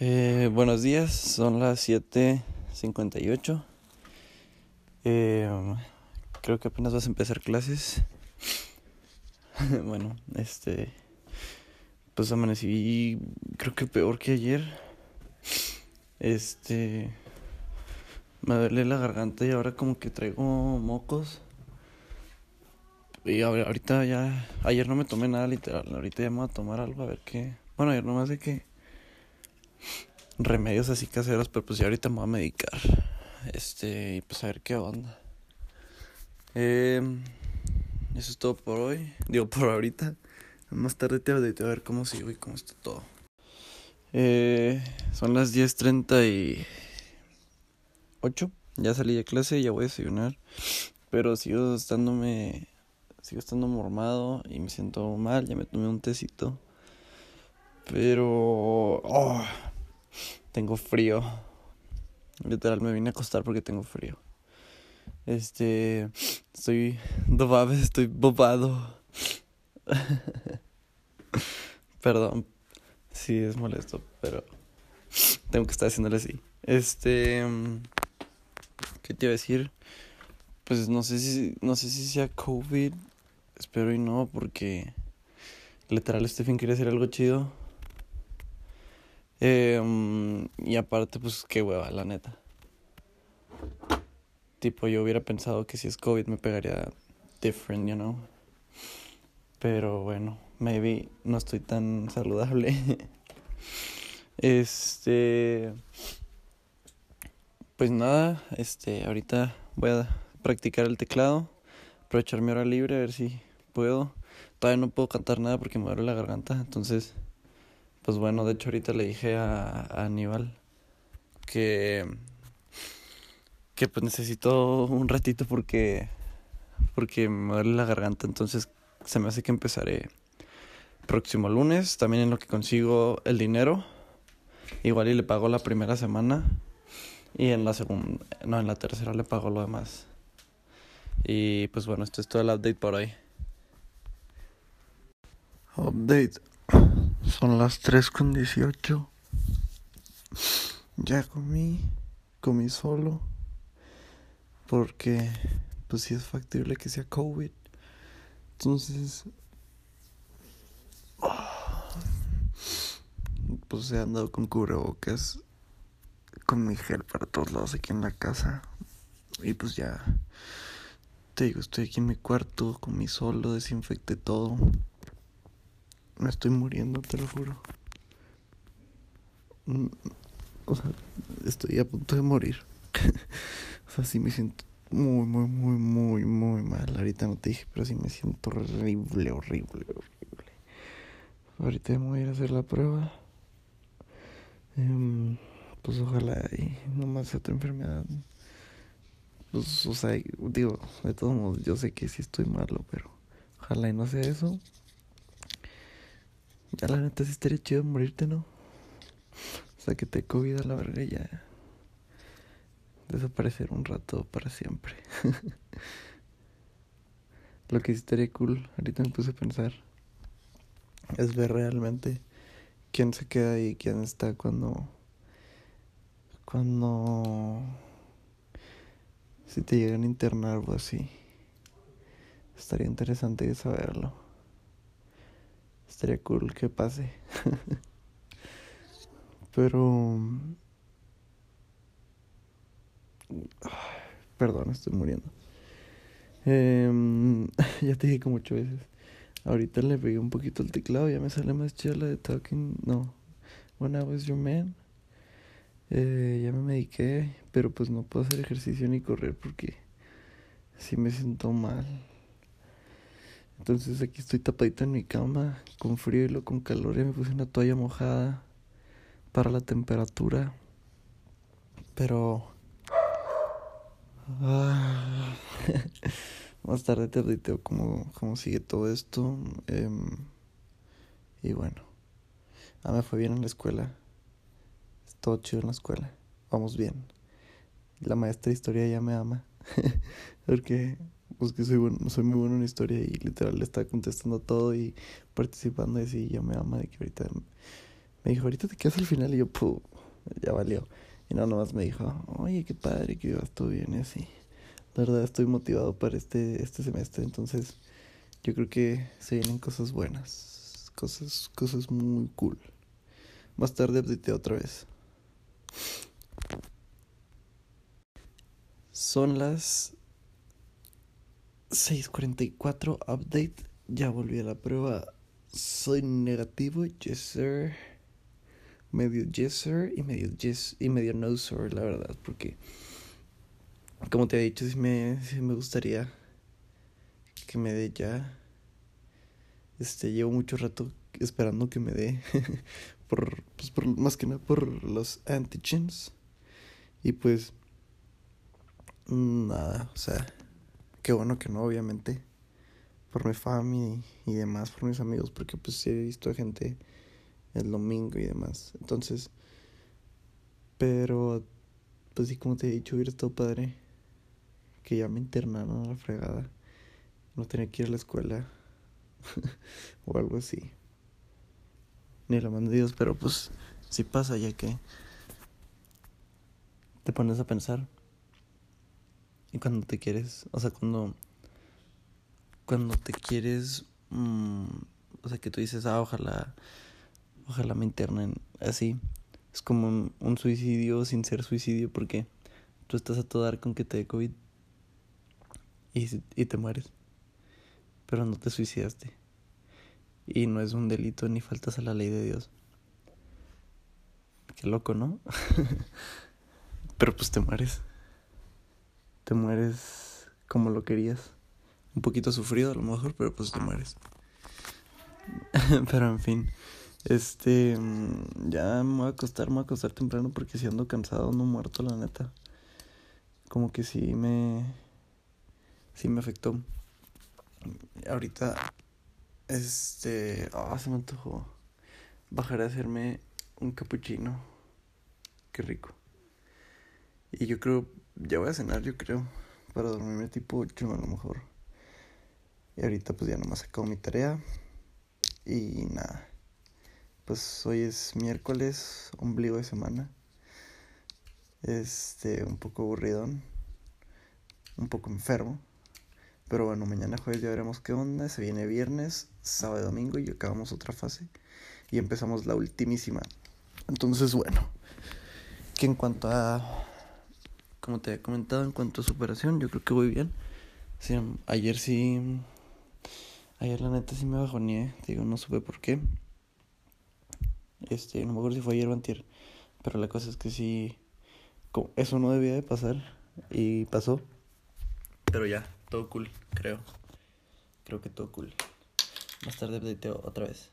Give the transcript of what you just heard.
Eh, buenos días, son las 7.58. Eh, creo que apenas vas a empezar clases. bueno, este. Pues amanecí, creo que peor que ayer. Este. Me duele la garganta y ahora como que traigo mocos. Y ahorita ya. Ayer no me tomé nada literal. Ahorita ya me voy a tomar algo a ver qué. Bueno, ayer nomás de que remedios así caseros, pero pues ya ahorita me voy a medicar. Este, y pues a ver qué onda. Eh, eso es todo por hoy. Digo, por ahorita. Más tarde te voy a ver cómo sigo y cómo está todo. Eh, son las 10.38. Ya salí de clase, ya voy a desayunar. Pero sigo estándome. Sigo estando mormado y me siento mal. Ya me tomé un tecito. Pero. Oh, tengo frío. Literal, me vine a acostar porque tengo frío. Este. Estoy. Bobado, estoy bobado. Perdón. Sí, es molesto, pero. Tengo que estar haciéndole así. Este. ¿Qué te iba a decir? Pues no sé si. No sé si sea COVID. Espero y no, porque. Literal, fin quería hacer algo chido eh, y aparte, pues qué hueva, la neta. Tipo, yo hubiera pensado que si es COVID me pegaría different, you know. Pero bueno, maybe no estoy tan saludable. este. Pues nada, este, ahorita voy a practicar el teclado, aprovechar mi hora libre a ver si puedo. Todavía no puedo cantar nada porque me duele la garganta, entonces pues bueno, de hecho ahorita le dije a, Aníbal que que pues necesito un ratito porque porque me duele la garganta, entonces se me hace que empezaré próximo lunes, también en lo que consigo el dinero. Igual y le pago la primera semana y en la segunda, no, en la tercera le pago lo demás. Y pues bueno, esto es todo el update por hoy. Update. Son las 3 con 18. Ya comí, comí solo. Porque, pues sí es factible que sea COVID. Entonces, pues he andado con cubrebocas, con mi gel para todos lados aquí en la casa. Y pues ya, te digo, estoy aquí en mi cuarto, comí solo, desinfecté todo. Me estoy muriendo, te lo juro. Mm, o sea, estoy a punto de morir. o sea, sí me siento muy, muy, muy, muy, muy mal. Ahorita no te dije, pero sí me siento horrible, horrible, horrible. Ahorita me voy a ir a hacer la prueba. Em, pues ojalá y no más sea otra enfermedad. Pues, o sea, digo, de todos modos, yo sé que sí estoy malo, pero ojalá y no sea eso. Ya la neta sí estaría chido morirte, ¿no? O sea, que te COVID la verga y ya. Desaparecer un rato para siempre. Lo que sí estaría cool, ahorita me puse a pensar, es ver realmente quién se queda y quién está cuando. Cuando. Si te llegan a internar o así. Estaría interesante saberlo. Estaría cool que pase. Pero... Perdón, estoy muriendo. Eh, ya te dije como ocho veces. Ahorita le pegué un poquito el teclado, ya me sale más chela de talking. No. When I was your man. Eh, ya me mediqué, pero pues no puedo hacer ejercicio ni correr porque sí me siento mal. Entonces aquí estoy tapadito en mi cama, con frío y lo con calor. Ya me puse una toalla mojada para la temperatura. Pero... Ah, más tarde te reiteo cómo, cómo sigue todo esto. Em, y bueno, ah, me fue bien en la escuela. Todo chido en la escuela. Vamos bien. La maestra de historia ya me ama. Porque pues que soy, bueno, soy muy bueno en historia y literal le está contestando todo y participando y así ya me ama de que ahorita Me dijo, ahorita te quedas al final y yo, puh, ya valió. Y no, nomás me dijo, oye, qué padre que ibas todo bien y así. La verdad estoy motivado para este, este semestre, entonces yo creo que se vienen cosas buenas, cosas, cosas muy cool. Más tarde update otra vez. Son las 6.44 update. Ya volví a la prueba. Soy negativo, yes sir. Medio yes sir y medio yes y medio no sir, la verdad, porque como te he dicho, si me, me gustaría que me dé ya. Este, llevo mucho rato esperando que me dé. por, pues por, más que nada por los antigens. Y pues, nada, o sea, qué bueno que no, obviamente. Por mi familia y, demás, por mis amigos, porque pues sí he visto a gente el domingo y demás. Entonces, pero, pues sí, como te he dicho, hubiera estado padre que ya me internaron a la fregada. No tenía que ir a la escuela o algo así. Ni la mano de Dios, pero pues sí pasa ya que te pones a pensar. Y cuando te quieres, o sea, cuando cuando te quieres, mmm, o sea, que tú dices, ah, ojalá, ojalá me internen así. Es como un, un suicidio sin ser suicidio porque tú estás a todo dar con que te dé COVID y, y te mueres. Pero no te suicidaste. Y no es un delito ni faltas a la ley de Dios. Qué loco, ¿no? Pero pues te mueres. Te mueres como lo querías. Un poquito sufrido a lo mejor, pero pues te mueres. pero en fin. Este. Mm, ya me voy a acostar, me voy a acostar temprano porque si ando cansado, no muerto, la neta. Como que sí me sí me afectó. Ahorita, este, ah, se me antojó bajar a hacerme un cappuccino. Qué rico. Y yo creo, ya voy a cenar, yo creo, para dormirme tipo 8 a lo mejor. Y ahorita pues ya nomás acabo mi tarea. Y nada. Pues hoy es miércoles, ombligo de semana. Este, un poco aburridón. Un poco enfermo. Pero bueno, mañana jueves ya veremos qué onda. Se viene viernes, sábado y domingo y acabamos otra fase. Y empezamos la ultimísima. Entonces, bueno. Que en cuanto a. Como te he comentado, en cuanto a superación, yo creo que voy bien. Ayer sí. Ayer la neta sí me bajoneé. Digo, no supe por qué. Este, no me acuerdo si fue ayer o antier. Pero la cosa es que sí. Eso no debía de pasar. Y pasó. Pero ya, todo cool, creo. Creo que todo cool. Más tarde updateo otra vez.